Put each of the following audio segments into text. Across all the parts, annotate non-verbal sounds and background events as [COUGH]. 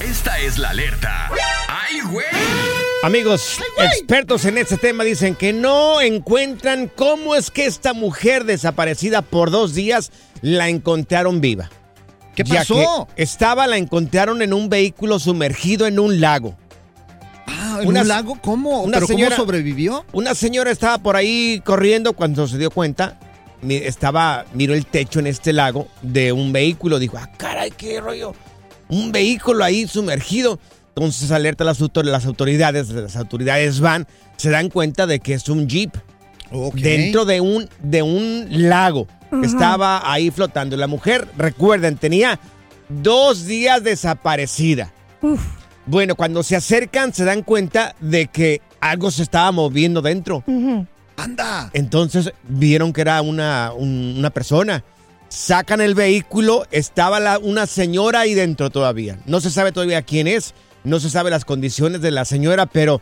Esta es la alerta. ¡Ay, güey! Amigos, expertos en este tema dicen que no encuentran cómo es que esta mujer desaparecida por dos días la encontraron viva. ¿Qué Ya pasó? que estaba, la encontraron en un vehículo sumergido en un lago. Ah, ¿en Una- un lago? ¿Cómo? una ¿Pero señora- cómo sobrevivió? Una señora estaba por ahí corriendo cuando se dio cuenta. Estaba, miró el techo en este lago de un vehículo. Dijo, ah, caray, qué rollo. Un vehículo ahí sumergido. Entonces alerta a las, autor- las autoridades. Las autoridades van, se dan cuenta de que es un jeep dentro de un, de un lago. Estaba ahí flotando. La mujer, recuerden, tenía dos días desaparecida. Bueno, cuando se acercan se dan cuenta de que algo se estaba moviendo dentro. ¡Anda! Entonces vieron que era una, un- una persona. Sacan el vehículo, estaba la- una señora ahí dentro todavía. No se sabe todavía quién es, no se sabe las condiciones de la señora, pero...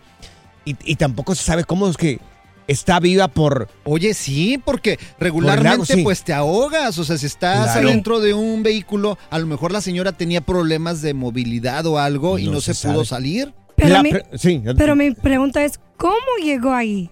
Y, y tampoco se sabe cómo es que está viva por... Oye, sí, porque regularmente lago, sí. pues te ahogas, o sea, si estás Claro. adentro de un vehículo, a lo mejor la señora tenía problemas de movilidad o algo y No se se, pudo salir. Pero, La mi, sí, pero mi pregunta es, ¿cómo llegó ahí?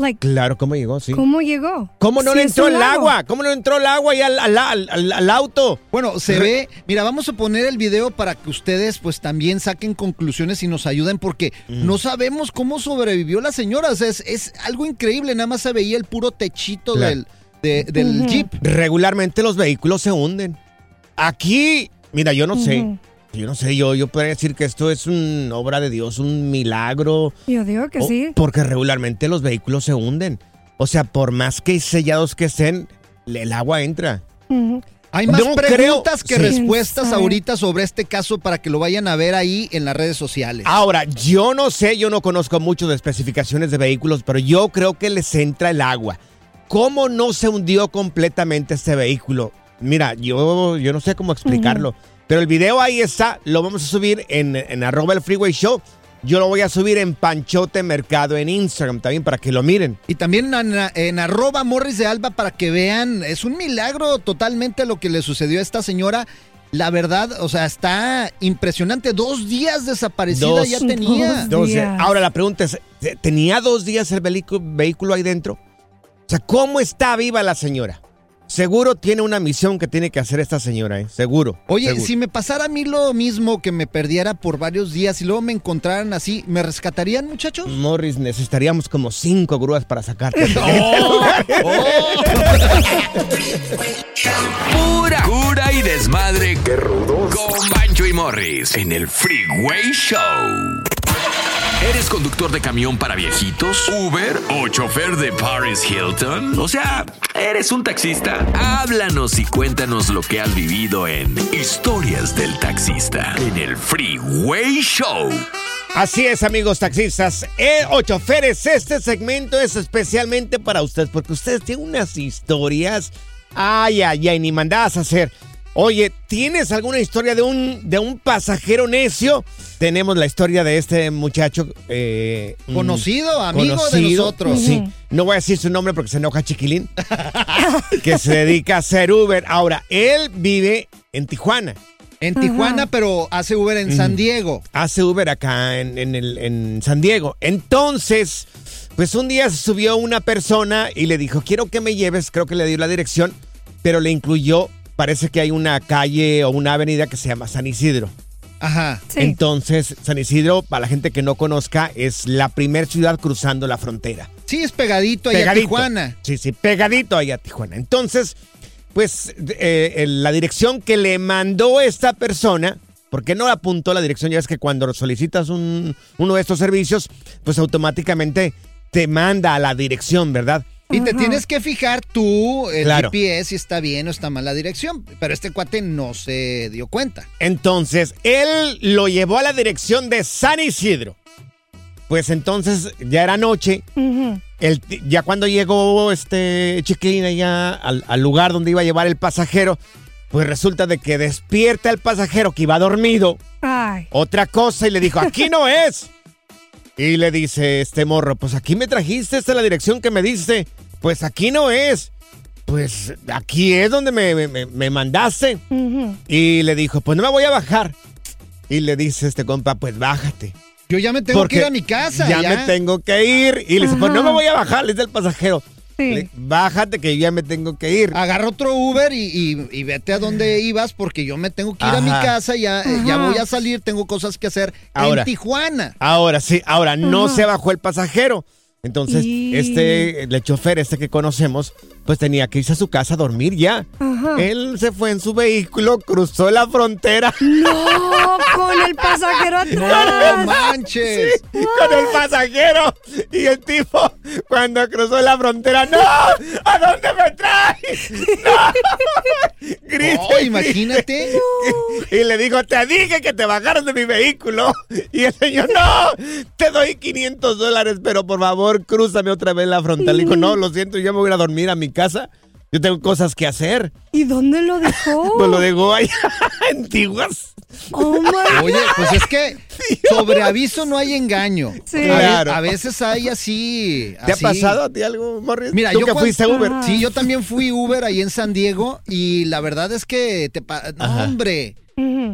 Like, Claro, ¿cómo llegó? Sí. ¿Cómo llegó? ¿Cómo no Si le entró el agua? ¿Cómo no le entró el agua y al, al- al- al- al auto? Bueno, se Re- ve, mira, vamos a poner el video para que ustedes pues también saquen conclusiones y nos ayuden porque Mm. no sabemos cómo sobrevivió la señora, o sea, es, es algo increíble, nada más se veía el puro techito Claro. del, de- del jeep. Regularmente los vehículos se hunden. Aquí, mira, yo no sé. Yo no sé, yo, yo podría decir que esto es una obra de Dios, un milagro. Yo digo que O- sí. Porque regularmente los vehículos se hunden. O sea, por más que sellados que estén, el agua entra. Hay más No preguntas creo- que sí. respuestas ahorita sobre este caso para que lo vayan a ver ahí en las redes sociales. Ahora, yo no sé, yo no conozco mucho de especificaciones de vehículos, pero yo creo que les entra el agua. ¿Cómo no se hundió completamente este vehículo? Mira, yo, yo no sé cómo explicarlo, pero el video ahí está, lo vamos a subir en, en arroba el freeway show. Yo lo voy a subir en Panchote Mercado en Instagram también para que lo miren. Y también en, en arroba Morris de Alba para que vean, es un milagro totalmente lo que le sucedió a esta señora. La verdad, o sea, está impresionante. Dos días desaparecida Dos. ya tenía. Dos. Entonces, días. ahora la pregunta es, ¿tenía dos días el vehículo, vehículo ahí dentro? O sea, ¿cómo está viva la señora? Seguro tiene una misión que tiene que hacer esta señora, ¿eh? Seguro. Oye, seguro. si me pasara a mí lo mismo, que me perdiera por varios días y luego me encontraran así, ¿me rescatarían, muchachos? Morris, necesitaríamos como cinco grúas para sacarte. [LAUGHS] [LAUGHS] [LAUGHS] Pura cura y desmadre. Qué rudos. Con Bancho y Morris en el Freeway Show. ¿Eres conductor de camión para viejitos? ¿Uber? ¿O chofer de Paris Hilton? O sea, ¿eres un taxista? Háblanos y cuéntanos lo que has vivido en Historias del Taxista en el Freeway Show. Así es, amigos taxistas. Eh, o choferes, este segmento es especialmente para ustedes, porque ustedes tienen unas historias. Ay, ay, ay, ni mandadas a hacer. Oye, ¿tienes alguna historia de un, de un pasajero necio? Tenemos la historia de este muchacho. eh, mm, Conocido, amigo de conocido. nosotros. Sí. No voy a decir su nombre porque se enoja Chiquilín. [LAUGHS] que se dedica a hacer Uber. Ahora, él vive en Tijuana. En Tijuana, pero hace Uber en San Diego. hace Uber acá en, en el- en San Diego. Entonces, pues un día se subió una persona y le dijo, quiero que me lleves, creo que le dio la dirección, pero le incluyó, parece que hay una calle o una avenida que se llama San Isidro. Ajá. Sí. Entonces, San Isidro, para la gente que no conozca, es la primer ciudad cruzando la frontera. Sí, es pegadito allá a. Tijuana. Sí, sí, pegadito allá a Tijuana. Entonces, pues eh, la dirección que le mandó esta persona, porque no apuntó la dirección? Ya es que cuando solicitas un- uno de estos servicios, pues automáticamente te manda a la dirección, ¿verdad? Y te tienes que fijar tú, el Claro. GPS, si está bien o está mal la dirección. Pero este cuate no se dio cuenta. Entonces, él lo llevó a la dirección de San Isidro. Pues entonces ya era noche. El- ya cuando llegó este chiquilín allá al, al lugar donde iba a llevar el pasajero, pues resulta de que despierta el pasajero que iba dormido. Ay. Otra cosa y le dijo, aquí no es. Y le dice este morro, pues aquí me trajiste, esta es la dirección que me diste. Pues aquí no es. Pues aquí es donde me, me- mandaste. Y le dijo, pues no me voy a bajar. Y le dice este compa, pues bájate. Yo ya me tengo Porque que ir a mi casa. Ya, Ya, me tengo que ir. Y le dice, pues no me voy a bajar, le dice el pasajero. Sí. Le- bájate que yo ya me tengo que ir. Agarra otro Uber y, y- y vete a donde ibas porque yo me tengo que ir a mi casa. Ya, eh, ya voy a salir, tengo cosas que hacer Ahora. en Tijuana. Ahora sí, ahora no se bajó el pasajero. Entonces, Y- este, el chofer, este que conocemos, pues tenía que irse a su casa a dormir ya. Ajá. Él se fue en su vehículo, cruzó la frontera No, [LAUGHS] con el pasajero ¡No atrás. manches! con el pasajero. Y el tipo, cuando cruzó la frontera, ¡No! ¿A dónde me traes? [LAUGHS] ¡No! Grita Oh, imagínate. Y le dijo, te dije que te bajaras de mi vehículo. Y el señor, no, te doy 500 dólares, pero por favor, crúzame otra vez la frontera. Le dijo, no, lo siento, yo me voy a dormir a mi casa. Yo tengo cosas que hacer. ¿Y dónde lo dejó? [LAUGHS] Pues lo dejó allá [LAUGHS] en Tiguas. Oh my Oye, pues es que sobre aviso no hay engaño. Sí. Claro. a veces hay así. ¿Te así. ha pasado a ti algo, Morris? Mira, Tú yo que cuan- fuiste Uber. Sí, yo también fui Uber ahí en San Diego y la verdad es que te no, Ajá.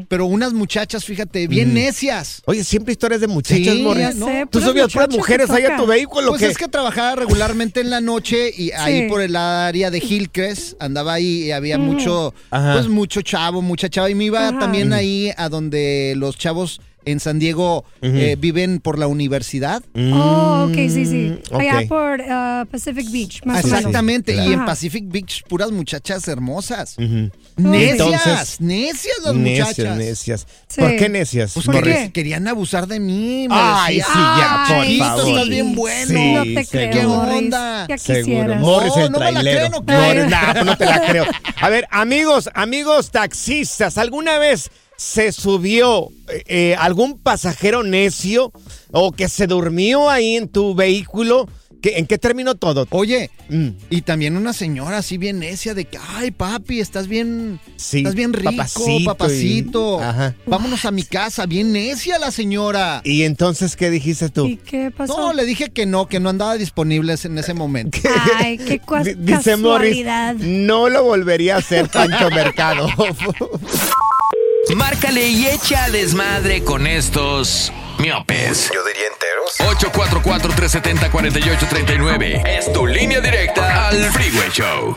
Pero unas muchachas, fíjate, bien Mm. necias. Oye, siempre historias de muchachas, Sí, Morris. Ya ¿no? sé, Tú subías puras mujeres ahí a tu vehículo, Pues que es que trabajaba regularmente en la noche y ahí por el área de Hillcrest andaba ahí y había mucho, Ajá. pues mucho chavo, mucha chava y me iba Ajá. también ahí a donde los chavos en San Diego eh, viven por la universidad. Oh, ok, sí, sí. Mm, Allá por uh, Pacific Beach, más o menos. Exactamente, claro. y en. Pacific Beach puras muchachas hermosas. Ujú. Necias, Entonces- necias las Necias, muchachas. necias. Sí. ¿Por qué necias, Pues ¿Por Morris? porque qué? querían abusar de mí. me Ay, decían, sí, ya, por "Chiquito, favor. estás bien bueno. Sí, No te creo, ¿Qué onda? Ya Seguro. Morris No, el no me la creo, no creo. pues no te la creo. A ver, amigos, amigos taxistas, ¿alguna vez se subió eh, eh, algún pasajero necio o que se durmió ahí en tu vehículo? ¿Qué- ¿En qué terminó todo? Oye, Mm, y también una señora así bien necia de que, ay, papi, estás bien, sí, estás bien rico, papacito papacito. y- ajá. Vámonos a mi casa, bien necia la señora. ¿Y entonces qué dijiste tú? ¿Y qué pasó? No, le dije que no, que no andaba disponible en ese momento. [LAUGHS] Ay, qué cua- D- [LAUGHS] Dice Morris, casualidad. no lo volvería a hacer Pancho Mercado. [LAUGHS] Márcale y echa desmadre con estos miopes. Yo diría enteros. 844-370-4839. Es tu línea directa al Freeway Show.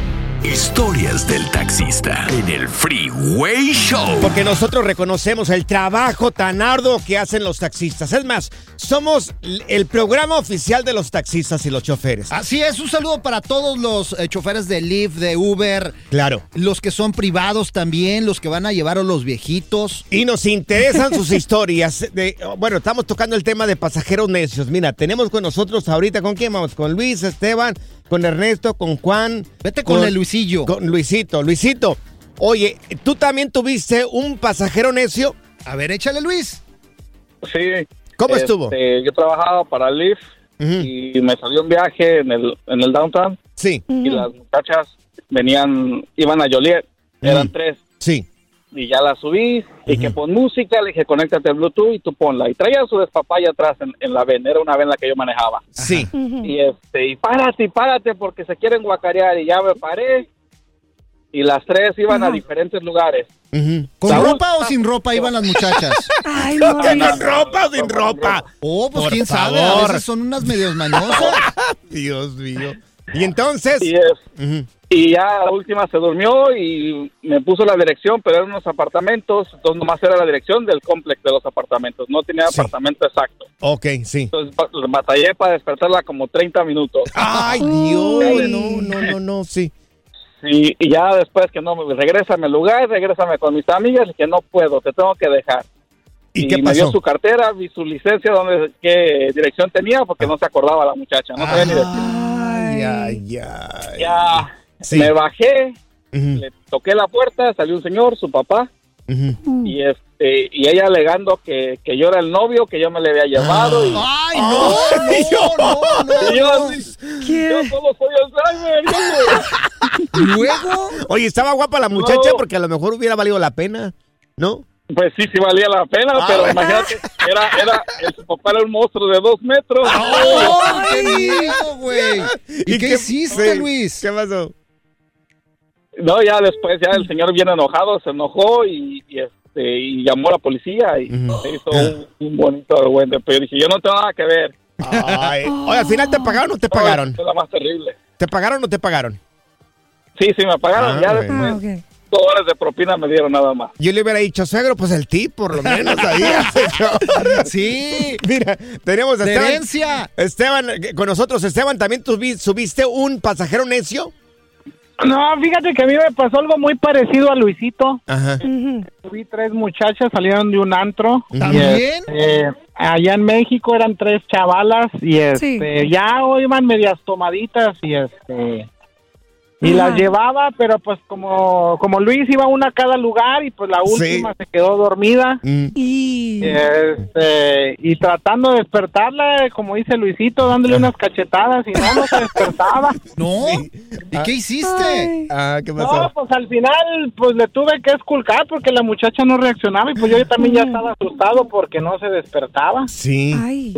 Historias del taxista en el Freeway Show. Porque nosotros reconocemos el trabajo tan arduo que hacen los taxistas. Es más, somos el programa oficial de los taxistas y los choferes. Así es, un saludo para todos los eh, choferes de Lyft, de Uber, Claro. los que son privados también, los que van a llevar a los viejitos. Y nos interesan sus [LAUGHS] historias. De, bueno, estamos tocando el tema de pasajeros necios. Mira, tenemos con nosotros ahorita, ¿con quién vamos? Con Luis, Esteban, con Ernesto, con Juan. Vete con el Luisillo. Con Luisito. Luisito, oye, ¿tú también tuviste un pasajero necio? A ver, échale Luis. Sí. ¿Cómo Este, estuvo? Yo trabajaba para Lyft y me salió un viaje en el, en el downtown Sí, y las muchachas venían, iban a Joliet, eran tres. Y ya la subí y que pon música, le dije conéctate al Bluetooth y tú ponla. Y traía su despapaya atrás en, en la ven, era una ven la que yo manejaba. Sí. Y este, y párate, y párate porque se quieren guacarear y ya me paré. Y las tres iban a diferentes lugares. ¿Con Saúl. ropa o sin ropa iban las muchachas? [LAUGHS] Ay, no, ¿Con Luis. ropa o sin ropa? Oh, pues Por quién sabe, a veces son unas medios mañosas. [LAUGHS] Dios mío. Y entonces. Y, es. Y ya la última se durmió y me puso la dirección, pero eran unos apartamentos, entonces nomás era la dirección del complex de los apartamentos, no tenía Sí. apartamento exacto. Ok, sí. Entonces ba- batallé para despertarla como 30 minutos. Ay. Dios. No, no, no, no, sí. Sí, y ya después que no, me regrésame al lugar, regrésame con mis amigas, y que no puedo, te tengo que dejar. ¿Y, qué me dio su cartera, vi su licencia, donde, qué dirección tenía, porque no se acordaba la muchacha, no sabía ni decir. Ay, ay, ay. Ya Sí. me bajé, le toqué la puerta, salió un señor, su papá, ujú. y este y ella alegando que, que yo era el novio, que yo me le había llevado. y, ¡Ay, no! [LAUGHS] No, no, no, y yo ¿Qué? yo solo soy el driver. yo- [LAUGHS] Luego, Oye, estaba guapa la muchacha No. porque a lo mejor hubiera valido la pena, ¿no? Pues sí, sí valía la pena, pero Ah. imagínate, era, era, el, su papá era un monstruo de dos metros. ¡ay, qué miedo, güey! [LAUGHS] ¿Y, qué, hiciste, sí, Luis? ¿Qué pasó? No, ya después, ya el señor bien enojado, se enojó y, y, este, y llamó a la policía y se hizo un, un bonito argüente. Pero yo dije, yo no tengo nada que ver. Ay, oye, al final te pagaron o no te pagaron? Es la más terrible. ¿Te pagaron o no te pagaron? Sí, sí, me pagaron. Ah, ya. Ah, después, dos horas de propina me dieron nada más. Yo le hubiera dicho, suegro, pues el tip, por lo menos ahí. [LAUGHS] Sí, Mira, tenemos a Esteban. herencia. Esteban, eh, con nosotros, Esteban, ¿también subiste un pasajero necio? No, fíjate que a mí me pasó algo muy parecido a Luisito. Ajá. Vi tres muchachas, salieron de un antro. ¿También? Eh, allá en México eran tres chavalas y este, ya o iban medias tomaditas y este y Ajá. las llevaba, pero pues como como Luis iba una a cada lugar y pues la Sí. última se quedó dormida. Mm. Y... Este, y tratando de despertarla, como dice Luisito, dándole unas cachetadas y no, no se despertaba. [LAUGHS] ¿No? ¿Y qué hiciste? Ay. Ah, ¿qué No, pasó? pues al final, pues le tuve que esculcar porque la muchacha no reaccionaba y pues yo también ya estaba asustado porque no se despertaba. Sí. Ay.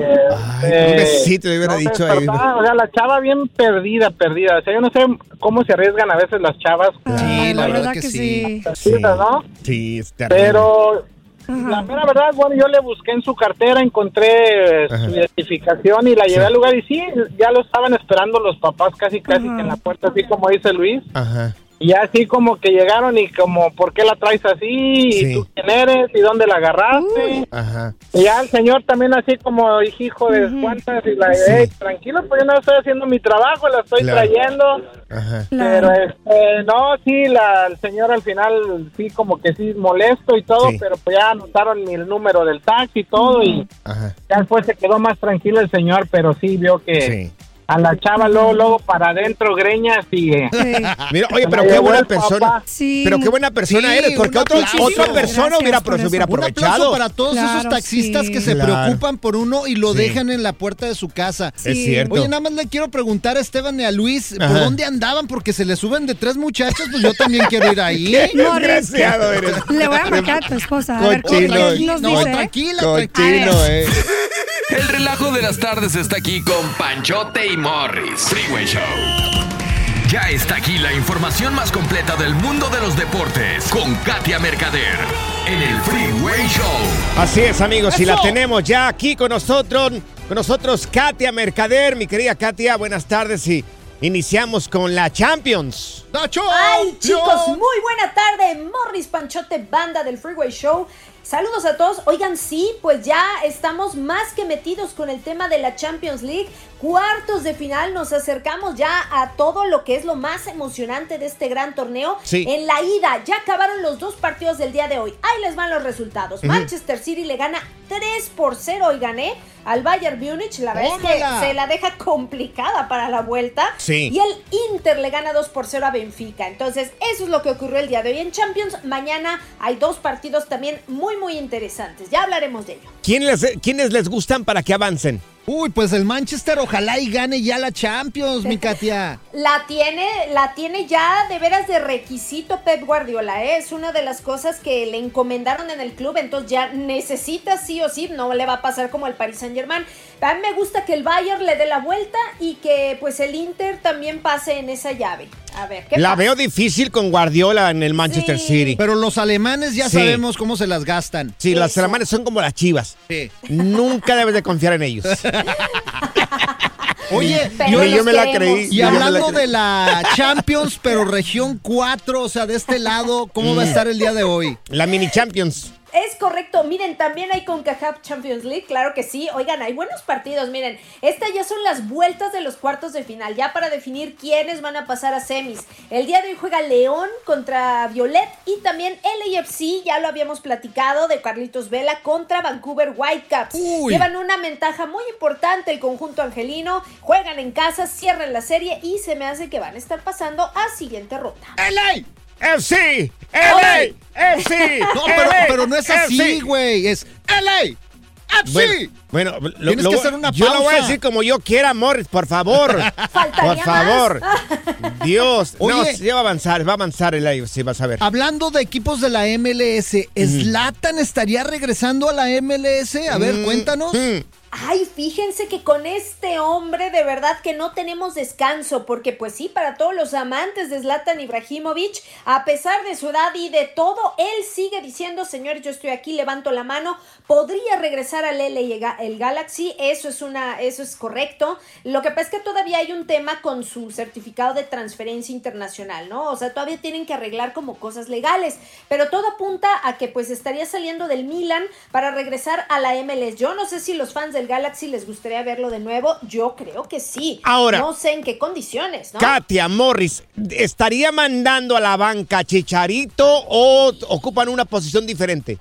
Ay, un besito le hubiera no dicho ahí. despertaba, O sea, la chava bien perdida, perdida. O sea, yo no sé cómo se arriesgan a veces las chavas, Ay, la verdad que sí. Sí, ¿no? sí. Pero Ajá. la mera verdad, bueno, yo le busqué en su cartera, encontré Ajá. su identificación y la llevé Sí. al lugar y sí, ya lo estaban esperando los papás casi casi que en la puerta, así como dice Luis. Ajá. Y así como que llegaron y como, ¿por qué la traes así? ¿Y tú quién eres? ¿Y dónde la agarraste? Ajá. Y ya el señor también así como hijo de cuantas y la "Ey, tranquilo, pues yo no estoy haciendo mi trabajo, la estoy Claro. trayendo. Ajá. Pero este, no, sí, la, el señor al final sí como que sí molesto y todo, Sí. pero pues ya anotaron el número del taxi y todo y Ajá. ya después se quedó más tranquilo el señor, pero sí vio que a la chava luego, luego para adentro greñas y... eh, Mira, oye, pero qué buena persona. papá. Pero qué buena persona Sí, eres, porque un otro, aplauso. otra persona hubiera, pro- se hubiera Un aplauso aprovechado. para todos esos taxistas que se Claro. preocupan por uno y lo Sí. dejan en la puerta de su casa. Es Sí. cierto. Oye, nada más le quiero preguntar a Esteban y a Luis, ¿por Ajá. dónde andaban? Porque se le suben de tres muchachos, pues yo también quiero ir ahí. [LAUGHS] Qué desgraciado eres. Le voy a marcar a tu esposa. A ver Cochino. qué nos No, dice. tranquila, Cochino, eh. El relajo de las tardes está aquí con Panchote y Morris. Freeway Show. Ya está aquí la información más completa del mundo de los deportes con Katia Mercader en el Freeway Show. Así es, amigos, y la tenemos ya aquí con nosotros, con nosotros Katia Mercader, mi querida Katia, buenas tardes y iniciamos con la Champions. Ay, chicos, muy buena tarde. Morris Panchote, banda del Freeway Show. Saludos a todos. Oigan, sí, pues ya estamos más que metidos con el tema de la Champions League. Cuartos de final, nos acercamos ya a todo lo que es lo más emocionante de este gran torneo. Sí. En la ida, ya acabaron los dos partidos del día de hoy. Ahí les van los resultados. Manchester City le gana 3 por 0 y gané al Bayern Múnich. La verdad es que se la deja complicada para la vuelta. Sí. Y el Inter le gana 2 por 0 a Benfica. Entonces, eso es lo que ocurrió el día de hoy en Champions. Mañana hay dos partidos también muy, muy interesantes. Ya hablaremos de ello. ¿Quién les, ¿Quiénes les gustan para que avancen? Uy, pues el Manchester ojalá y gane ya la Champions, mi [LAUGHS] Katia. La tiene, la tiene ya de veras de requisito Pep Guardiola, ¿eh? es una de las cosas que le encomendaron en el club, entonces ya necesita sí o sí, no le va a pasar como al Paris Saint Germain. A mí me gusta que el Bayern le dé la vuelta y que pues el Inter también pase en esa llave. A ver, ¿qué La pasa? veo difícil con Guardiola en el Manchester Sí. City. Pero los alemanes ya Sí. sabemos cómo se las gastan. Sí, las alemanes son como las chivas. Sí. Nunca debes de confiar en ellos. [LAUGHS] Oye, yo me la creí. Y la hablando creí. de la Champions, pero región 4, o sea, de este lado, ¿cómo va a Mm. estar el día de hoy? La mini Champions. Es correcto, miren, también hay CONCACAF Champions League, claro que sí. Oigan, hay buenos partidos, miren, estas ya son las vueltas de los cuartos de final, ya para definir quiénes van a pasar a semis. El día de hoy juega León contra Violet y también LAFC, ya lo habíamos platicado, de Carlitos Vela contra Vancouver Whitecaps. Llevan una ventaja muy importante el conjunto angelino, juegan en casa, cierran la serie y se me hace que van a estar pasando a siguiente ronda. ¡LA! FC, LA, FC. No, pero, pero no es así, güey. Es LA. FC. Bueno, bueno, lo- Tienes lo que hacer una yo lo voy a pausa. decir como yo quiera, Morris, por favor. [LAUGHS] por favor. [LAUGHS] Dios. no, Oye. sí va a avanzar, va a avanzar el sí, vas a ver. Hablando de equipos de la MLS, ¿Slatan estaría regresando a la MLS? A ver, Mm, cuéntanos. Ay, fíjense que con este hombre de verdad que no tenemos descanso, porque pues sí, para todos los amantes de Zlatan Ibrahimovic, a pesar de su edad y de todo, él sigue diciendo, señor, yo estoy aquí, levanto la mano, podría regresar al LA el Galaxy, eso es una, eso es correcto. Lo que pasa es que todavía hay un tema con su certificado de transferencia internacional, ¿no? O sea, todavía tienen que arreglar como cosas legales, pero todo apunta a que pues estaría saliendo del Milan para regresar a la MLS. Yo no sé si los fans del Galaxy les gustaría verlo de nuevo, yo creo que sí. Ahora. No sé en qué condiciones, ¿no? Katia Morris, ¿estaría mandando a la banca Chicharito o ocupan una posición diferente?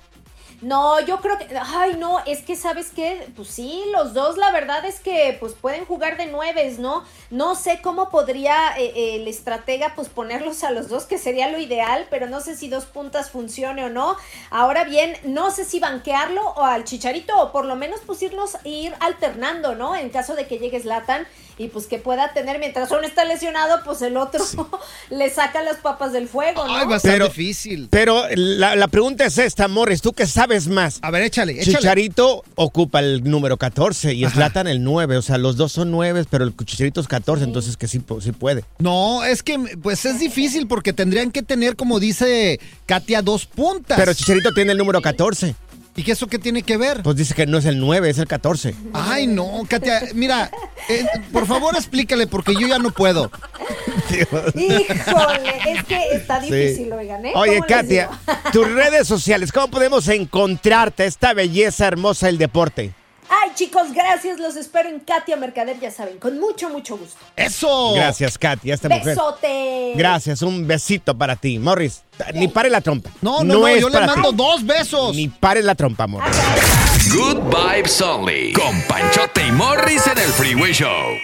No, yo creo que, ay, no, es que sabes qué, pues sí, los dos, la verdad es que pues pueden jugar de nueves, ¿no? No sé cómo podría eh, eh, el estratega pues ponerlos a los dos, que sería lo ideal, pero no sé si dos puntas funcione o no. Ahora bien, no sé si banquearlo o al chicharito o por lo menos pues irlos, ir alternando, ¿no? En caso de que llegue Zlatan y pues que pueda tener, mientras uno está lesionado, pues el otro [LAUGHS] le saca las papas del fuego, ¿no? pero, difícil. Pero la, la pregunta es esta, Morris, tú que sabes más. A ver, échale, échale. Chicharito ocupa el número 14 y Zlatan el 9. O sea, los dos son 9, pero el Chicharito es 14, entonces que sí, sí puede. No, es que pues es difícil porque tendrían que tener, como dice Katia, dos puntas. Pero Chicharito tiene el número 14. ¿Y qué eso qué tiene que ver? Pues dice que no es el 9, es el 14. Ay, no, Katia, mira, eh, por favor explícale porque yo ya no puedo. [LAUGHS] Híjole, es que está difícil, oigan, ¿eh? Oye, ¿Cómo les Katia, [LAUGHS] tus redes sociales, ¿cómo podemos encontrarte esta belleza hermosa del deporte? Ay, chicos, gracias. Los espero en Katia Mercader, ya saben, con mucho, mucho gusto. ¡Eso! Gracias, Katia, esta mujer. Besote. Gracias, un besito para ti. Morris, ni pare la trompa. No, no, no, es yo le mando ti. dos besos. Ni pare la trompa, Morris. Good Vibes Only. Con Panchote y Morris en el Freeway Show.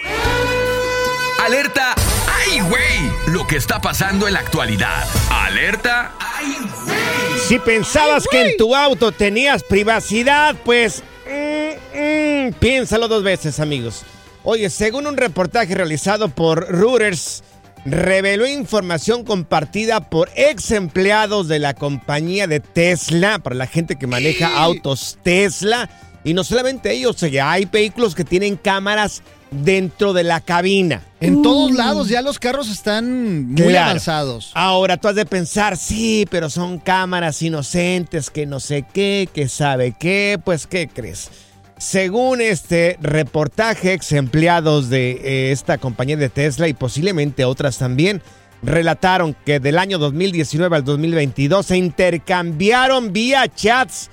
Alerta. ¡Ay, güey! Lo que está pasando en la actualidad. Alerta. ¡Ay, güey! Si pensabas que en tu auto tenías privacidad, pues mm, mm, piénsalo dos veces, amigos. Oye, según un reportaje realizado por Reuters, reveló información compartida por ex empleados de la compañía de Tesla, para la gente que maneja autos Tesla. Y no solamente ellos, ya hay vehículos que tienen cámaras dentro de la cabina. En todos lados ya los carros están muy Claro. avanzados. Ahora tú has de pensar, sí, pero son cámaras inocentes, que no sé qué, que sabe qué, pues ¿qué crees? Según este reportaje, ex empleados de eh, esta compañía de Tesla y posiblemente otras también, relataron que del año 2019 al 2022 se intercambiaron vía chats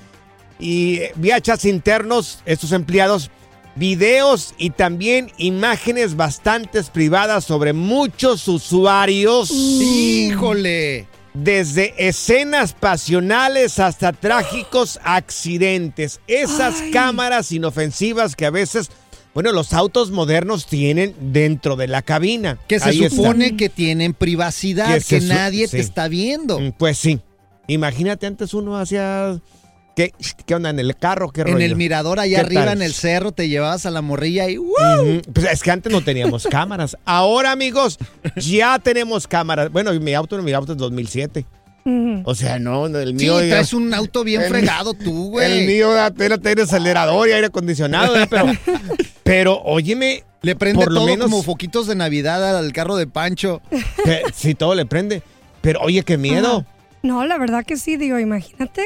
y eh, vía chats internos estos empleados videos y también imágenes bastante privadas sobre muchos usuarios. Híjole. Desde escenas pasionales hasta trágicos accidentes. Esas Ay. cámaras inofensivas que a veces, bueno, los autos modernos tienen dentro de la cabina. Que se Ahí está. supone que tienen privacidad, Que nadie sí. te está viendo. Mm, Pues sí. Imagínate antes uno hacía... ¿Qué, qué onda en el carro? ¿Qué En rollo? el mirador allá ¿Qué arriba tal? en el cerro te llevabas a la morrilla y ¡uh! Ujú. Pues es que antes no teníamos [LAUGHS] cámaras. Ahora, amigos, ya tenemos cámaras. Bueno, mi auto, mi auto es 2007. Ujú. O sea, no, el Sí, mío... ya- traes un auto bien el- fregado tú, [LAUGHS] güey. El mío apenas tiene acelerador y aire acondicionado, ¿eh? pero, pero óyeme, Le prende por lo todo menos- como foquitos de Navidad al carro de Pancho. que- [LAUGHS] sí, todo le prende. Pero oye, qué miedo. No, la verdad que sí, digo, imagínate.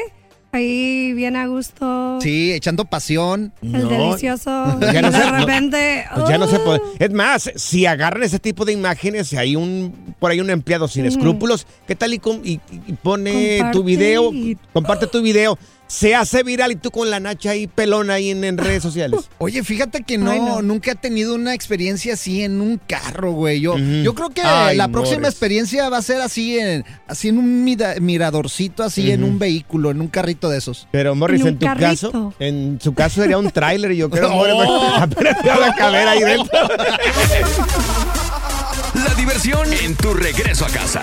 Ahí bien a gusto. Sí, echando pasión. El No. delicioso. [LAUGHS] Ya y no de sé, no- repente. Pues ya no se puede. Es más, si agarran ese tipo de imágenes, si hay un por ahí un empleado sin escrúpulos, ¿qué tal y, y- y pone Comparte tu video, y- comparte tu video, se hace viral y tú con la nacha ahí pelona ahí en, en redes sociales? [LAUGHS] Oye, fíjate que no, Ay, no. nunca he tenido una experiencia así en un carro, güey. Yo, yo creo que Ay, la próxima experiencia va a ser así en, así en un mira- miradorcito, así en un vehículo, en un carrito de esos. Pero Morris, En tu carrito. caso, en su caso sería un tráiler y yo creo [LAUGHS] Oh. [LAUGHS] Morris, apenas te va a caber ahí dentro. La diversión en tu regreso a casa.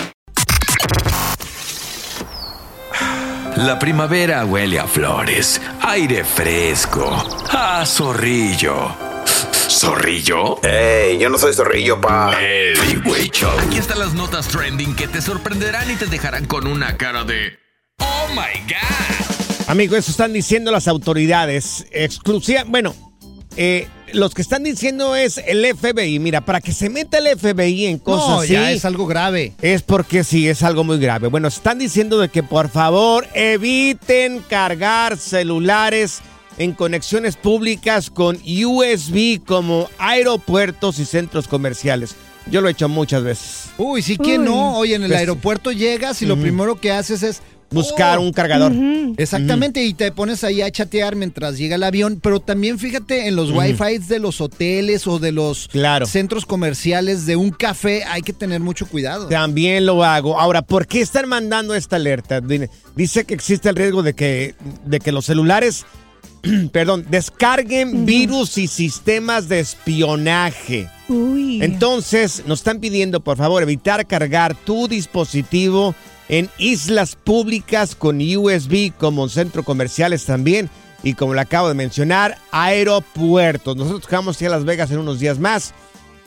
La primavera huele a flores, aire fresco, a zorrillo. ¿Zorrillo? ¡Ey! Yo no soy zorrillo, pa. El Freeway Show. Aquí están las notas trending que te sorprenderán y te dejarán con una cara de ¡Oh my God! Amigo, eso están diciendo las autoridades. Exclusiva. Bueno, eh, los que están diciendo es el FBI. Mira, para que se meta el FBI en cosas No, así. ya es algo grave. Es porque sí, es algo muy grave. Bueno, están diciendo de que por favor eviten cargar celulares en conexiones públicas con USB como aeropuertos y centros comerciales. Yo lo he hecho muchas veces. Uy, sí, ¿quién Uy. no? Oye, en el Pues- aeropuerto llegas y lo primero que haces es buscar un cargador. Exactamente, y te pones ahí a chatear mientras llega el avión, pero también fíjate en los Ujú. wifi de los hoteles o de los centros comerciales de un café, hay que tener mucho cuidado. También lo hago. Ahora, ¿por qué están mandando esta alerta? Dice que existe el riesgo de que, de que los celulares, [CLEARS THROAT] perdón, descarguen virus y sistemas de espionaje. Uy. Entonces, nos están pidiendo, por favor, evitar cargar tu dispositivo en islas públicas con USB, como centros comerciales también, y como le acabo de mencionar, aeropuertos. Nosotros vamos a ir a Las Vegas en unos días más.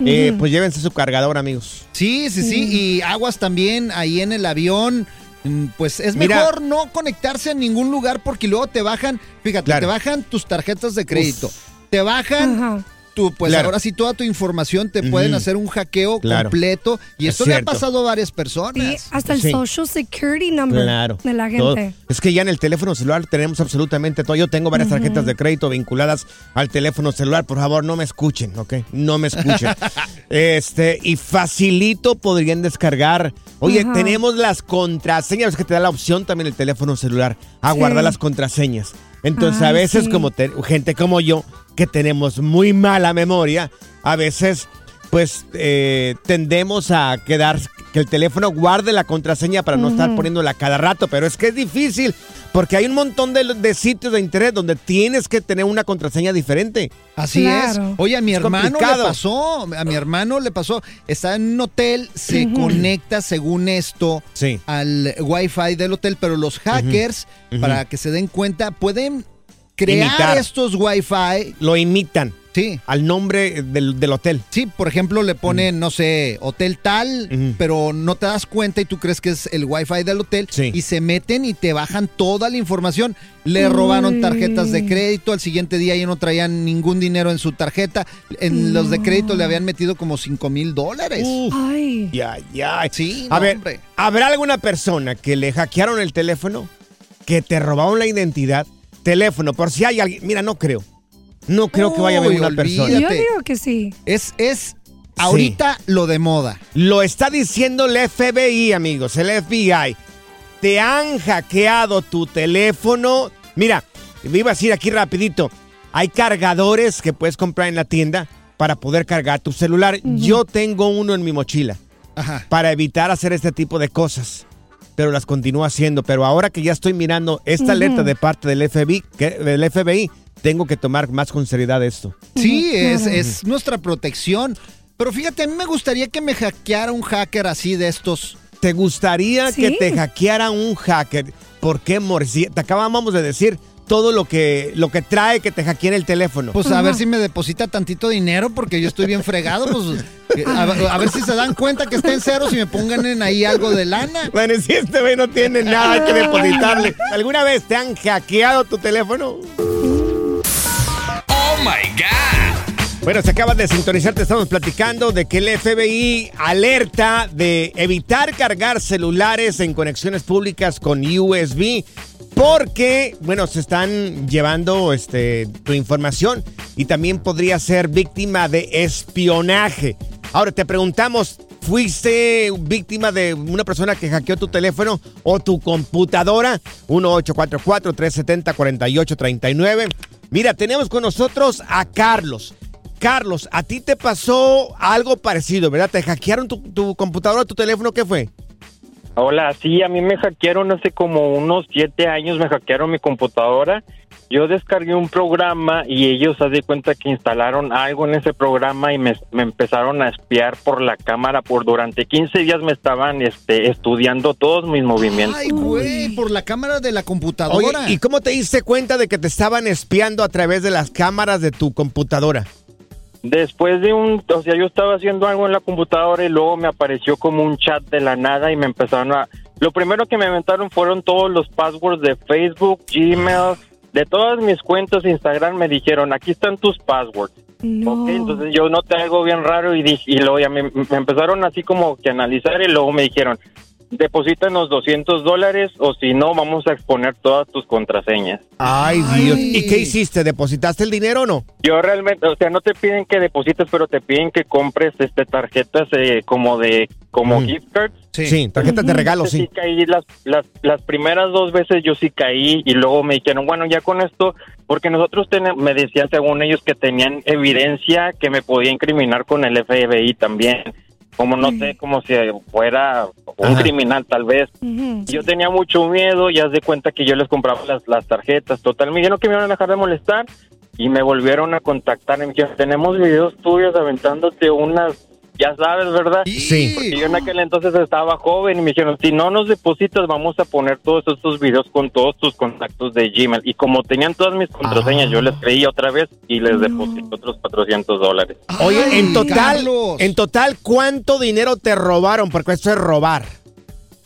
Eh, pues llévense su cargador, amigos. Sí, sí, sí, y aguas también ahí en el avión. mm, Pues es Mira. mejor no conectarse a ningún lugar porque luego te bajan, fíjate, Claro. te bajan tus tarjetas de crédito, te bajan tu, pues Claro. ahora sí toda tu información, te pueden hacer un hackeo Claro. completo y Es esto le ha pasado a varias Y personas. hasta el Sí. social security number Claro. de la Todo. gente. Es que ya en el teléfono celular tenemos absolutamente todo. Yo tengo varias tarjetas de crédito vinculadas al teléfono celular. Por favor, no me escuchen, ¿ok? No me escuchen. [LAUGHS] este, y facilito podrían descargar. Oye, tenemos las contraseñas, es que te da la opción también el teléfono celular a Sí. guardar las contraseñas. Entonces, a veces, sí. como te- gente como yo, que tenemos muy mala memoria, a veces pues eh, tendemos a quedar que el teléfono guarde la contraseña para no estar poniéndola cada rato, pero es que es difícil porque hay un montón de, de sitios de internet donde tienes que tener una contraseña diferente. Así es. Oye, a mi Es hermano complicado. le pasó, a mi hermano le pasó, está en un hotel, se conecta según esto al wifi del hotel, pero los hackers, para que se den cuenta, pueden crear Imitar. estos wifi. Lo imitan. Sí. Al nombre del, del hotel. Sí, por ejemplo, le ponen, no sé, hotel tal, pero no te das cuenta y tú crees que es el wifi del hotel y se meten y te bajan toda la información. Le robaron tarjetas de crédito, al siguiente día ya no traían ningún dinero en su tarjeta. En los de crédito le habían metido como 5 mil dólares. Ay. Ya, ya. Sí, A no, ver, hombre. ¿habrá alguna persona que le hackearon el teléfono? ¿Que te robaron la identidad? Teléfono, por si hay alguien. Mira, no creo. No creo que vaya a haber Uy, una persona. Yo digo que sí. Es, es ahorita lo de moda. Lo está diciendo el FBI, amigos, el FBI. Te han hackeado tu teléfono. Mira, me iba a decir aquí rapidito. Hay cargadores que puedes comprar en la tienda para poder cargar tu celular. Yo tengo uno en mi mochila para evitar hacer este tipo de cosas. Pero las continúo haciendo. Pero ahora que ya estoy mirando esta alerta de parte del FBI, que- del FBI, tengo que tomar más con seriedad esto. Sí, es, es nuestra protección. Pero fíjate, a mí me gustaría que me hackeara un hacker así de estos. ¿Te gustaría Sí. que te hackeara un hacker? ¿Por qué, Morris? Si Te acabamos de decir todo lo que, lo que trae que te hackeen el teléfono. Pues a ver si me deposita tantito dinero porque yo estoy bien fregado. Pues a, a ver si se dan cuenta que está en ceros y me pongan en ahí algo de lana. Bueno, si este güey no tiene nada que depositarle. ¿Alguna vez te han hackeado tu teléfono? Oh my God. Bueno, se acaba de sintonizar, te estamos platicando de que el FBI alerta de evitar cargar celulares en conexiones públicas con USB porque, bueno, se están llevando este, tu información y también podría ser víctima de espionaje. Ahora te preguntamos, ¿fuiste víctima de una persona que hackeó tu teléfono o tu computadora? 1-844-370-4839. Mira, tenemos con nosotros a Carlos. Carlos, a ti te pasó algo parecido, ¿verdad? ¿Te hackearon tu, tu computadora, tu teléfono? ¿Qué fue? Hola, sí, a mí me hackearon hace como unos siete años, me hackearon mi computadora. Yo descargué un programa y ellos se de cuenta que instalaron algo en ese programa y me, me empezaron a espiar por la cámara. Por durante 15 días me estaban este, estudiando todos mis movimientos. Ay, güey, por la cámara de la Oye, computadora. ¿y cómo te diste cuenta de que te estaban espiando a través de las cámaras de tu computadora? Después de un, o sea, yo estaba haciendo algo en la computadora y luego me apareció como un chat de la nada y me empezaron a... Lo primero que me inventaron fueron todos los passwords de Facebook, Gmail, de todas mis cuentas de Instagram me dijeron, aquí están tus passwords. Entonces yo noté algo bien raro y dije, y luego ya me, me empezaron así como que analizar y luego me dijeron, deposítanos 200 dólares o si no, vamos a exponer todas tus contraseñas. Ay, Dios. ¿Y qué hiciste? ¿Depositaste el dinero o no? Yo realmente, o sea, no te piden que deposites, pero te piden que compres este tarjetas eh, como de como gift cards. Sí, tarjetas de regalo, sí. caí las, las, las primeras dos veces yo sí caí y luego me dijeron, bueno, ya con esto, porque nosotros tenemos, me decían según ellos que tenían evidencia que me podía incriminar con el FBI también. Como no sé, como si fuera un Ajá. criminal tal vez. Yo tenía mucho miedo y haz de cuenta que yo les compraba las, las tarjetas. Total, me dijeron que me iban a dejar de molestar y me volvieron a contactar. Y me dijeron, tenemos videos tuyos aventándote unas, ya sabes, ¿verdad? Sí. Porque yo en aquel entonces estaba joven y me dijeron, si no nos depositas, vamos a poner todos estos videos con todos tus contactos de Gmail. Y como tenían todas mis contraseñas, yo les creí otra vez y les deposité otros 400 dólares. Oye, en total, Carlos. en total, ¿cuánto dinero te robaron? Porque esto es robar.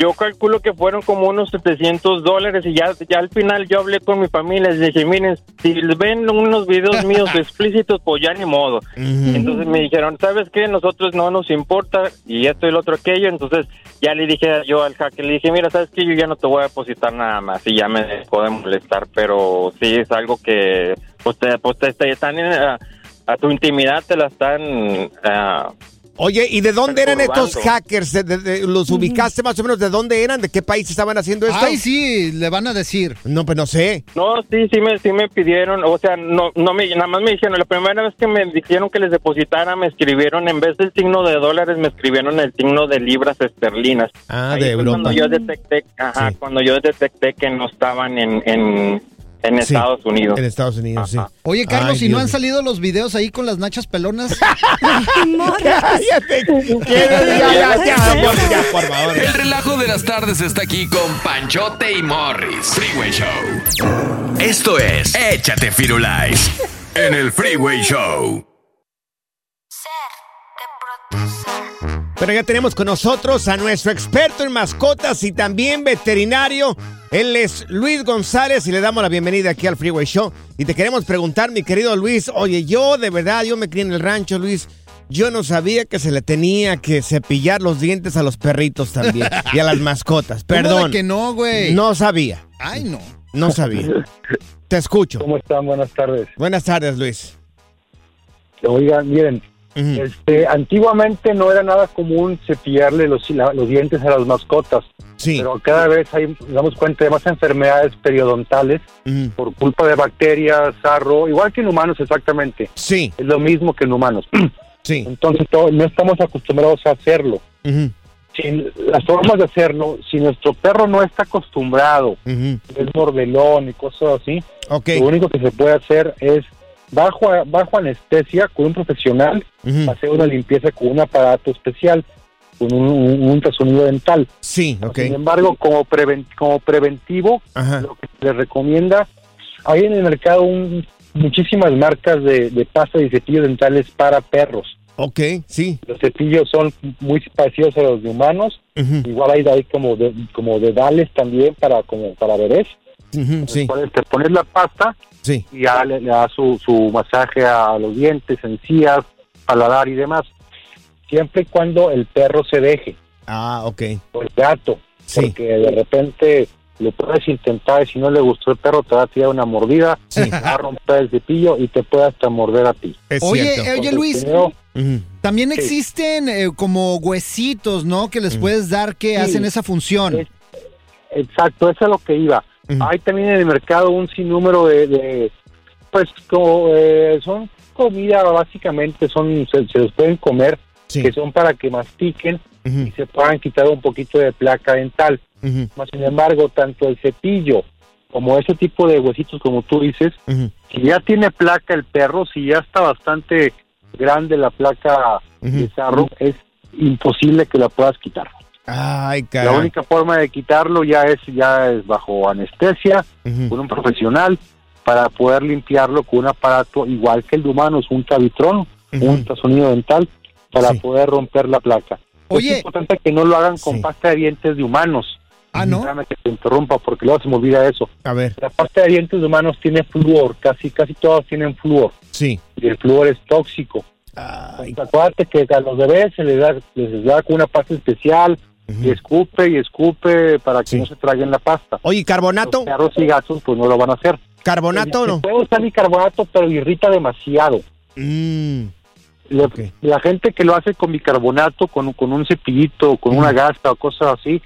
Yo calculo que fueron como unos 700 dólares y ya, ya al final yo hablé con mi familia y les dije, miren, si ven unos videos míos [LAUGHS] explícitos, pues ya ni modo. Entonces me dijeron, ¿sabes qué? Nosotros no nos importa y esto y lo otro aquello. Entonces ya le dije yo al hacker, le dije, mira, ¿sabes qué? Yo ya no te voy a depositar nada más y ya me dejó de molestar, pero sí es algo que pues te, pues te, te están en, a, a tu intimidad, te la están... ah, Oye, ¿y de dónde eran estos hackers? ¿De- de- de- ¿Los ubicaste más o menos de dónde eran? ¿De qué país estaban haciendo esto? Ay, sí, le van a decir. No, pues no sé. No, sí, sí me, sí me pidieron, o sea, no, no me, nada más me dijeron, la primera vez que me dijeron que les depositara, me escribieron, en vez del signo de dólares, me escribieron el signo de libras esterlinas. Ah, Ahí de Europa. Cuando yo detecté, ajá, cuando yo detecté que no estaban en, en, en Sí, Estados Unidos. En Estados Unidos, sí. Oye, Carlos, Ay, si no Dios han salido los videos ahí con las nachas pelonas. [LAUGHS] Cállate. ¿Quieres? Ya, ya, ya, amor, ya, por favor. El relajo de las tardes está aquí con Panchote y Morris. Freeway Show. Esto es Échate Firulais en el Freeway Show. Pero ya tenemos con nosotros a nuestro experto en mascotas y también veterinario. Él es Luis González y le damos la bienvenida aquí al Freeway Show. Y te queremos preguntar, mi querido Luis, oye, yo de verdad, yo me crié en el rancho, Luis. Yo no sabía que se le tenía que cepillar los dientes a los perritos también [LAUGHS] y a las mascotas. ¿Cómo de Perdón. que no, güey? No sabía. Ay, no. No sabía. [LAUGHS] Te escucho. ¿Cómo están? Buenas tardes. Buenas tardes, Luis. Oigan, miren, este, antiguamente no era nada común cepillarle los, la- los dientes a las mascotas. Pero cada vez hay, damos cuenta de más enfermedades periodontales por culpa de bacterias, sarro, igual que en humanos exactamente. Sí. Es lo mismo que en humanos. [CLEARS THROAT] Sí. Entonces to- no estamos acostumbrados a hacerlo. Si, las formas de hacerlo, si nuestro perro no está acostumbrado, es mordelón y cosas así, lo único que se puede hacer es bajo, bajo anestesia con un profesional, hacer una limpieza con un aparato especial, con un, un, un ultrasonido dental. Sí, ok. Sin embargo, como, preven- como preventivo, lo que se le recomienda, hay en el mercado un- muchísimas marcas de, de pasta y cepillos dentales para perros. Ok, sí. Los cepillos son muy parecidos a los de humanos. Igual hay, hay como de, como dedales también para como para bebés. sí. Te pones la pasta Sí. y ya le, le das su, su masaje a los dientes, encías, paladar y demás. Siempre y cuando el perro se deje. Ah, ok. O el gato. Porque de repente lo puedes intentar y si no le gustó el perro te va a tirar una mordida, va a romper el cepillo y te puede hasta morder a ti. Oye, eh, oye Luis, Primero, también Sí. existen eh, como huesitos, ¿no? Que les puedes dar que Sí. hacen esa función. Exacto, eso es lo que iba. Hay también en el mercado un sinnúmero de, de, pues, como eh, son comida básicamente, son se, se los pueden comer, que son para que mastiquen y se puedan quitar un poquito de placa dental. Más sin embargo, tanto el cepillo como ese tipo de huesitos, como tú dices, si ya tiene placa el perro, si ya está bastante grande la placa de sarro, es imposible que la puedas quitar. Ay, La única forma de quitarlo ya es ya es bajo anestesia con un profesional para poder limpiarlo con un aparato igual que el de humanos, un cavitrón, un ultrasonido dental para poder romper la placa. Oye. es importante que no lo hagan con pasta de dientes de humanos. Ah, ¿no? Déjame que te interrumpa porque luego se me olvida eso. A ver. La pasta de dientes de humanos tiene flúor, casi casi todas tienen flúor. Sí. Y el flúor es tóxico. Entonces, acuérdate que a los bebés se les da, les da con una pasta especial y escupe y escupe para que no se traguen la pasta. Oye, ¿carbonato? Los y gatos pues no lo van a hacer. ¿Carbonato o no? Puede usar bicarbonato, pero irrita demasiado. Mm. Le- La gente que lo hace con bicarbonato, con, con un cepillito, con una gasta o cosas así,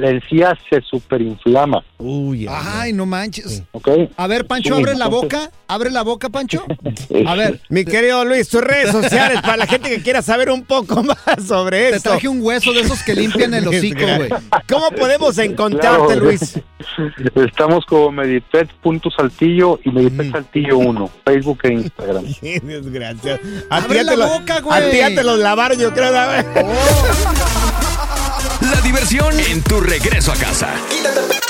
la encía se superinflama. Uy, Ay, no manches. ¿ok? A ver, Pancho, Sí, abre la boca. Abre la boca, Pancho. [LAUGHS] A ver. Mi querido Luis, tus redes sociales para la gente que quiera saber un poco [LAUGHS] más sobre Te esto. traje un hueso de esos que limpian el [LAUGHS] hocico, güey. ¿Cómo podemos encontrarte, Claro. Luis? Estamos como Medipet.saltillo y Medipet Saltillo 1, Facebook e Instagram. Qué desgracia. A ti Abre ya la te boca, güey. A ti ya te los lavaron, yo creo. ¿verdad? La diversión en tu regreso a casa.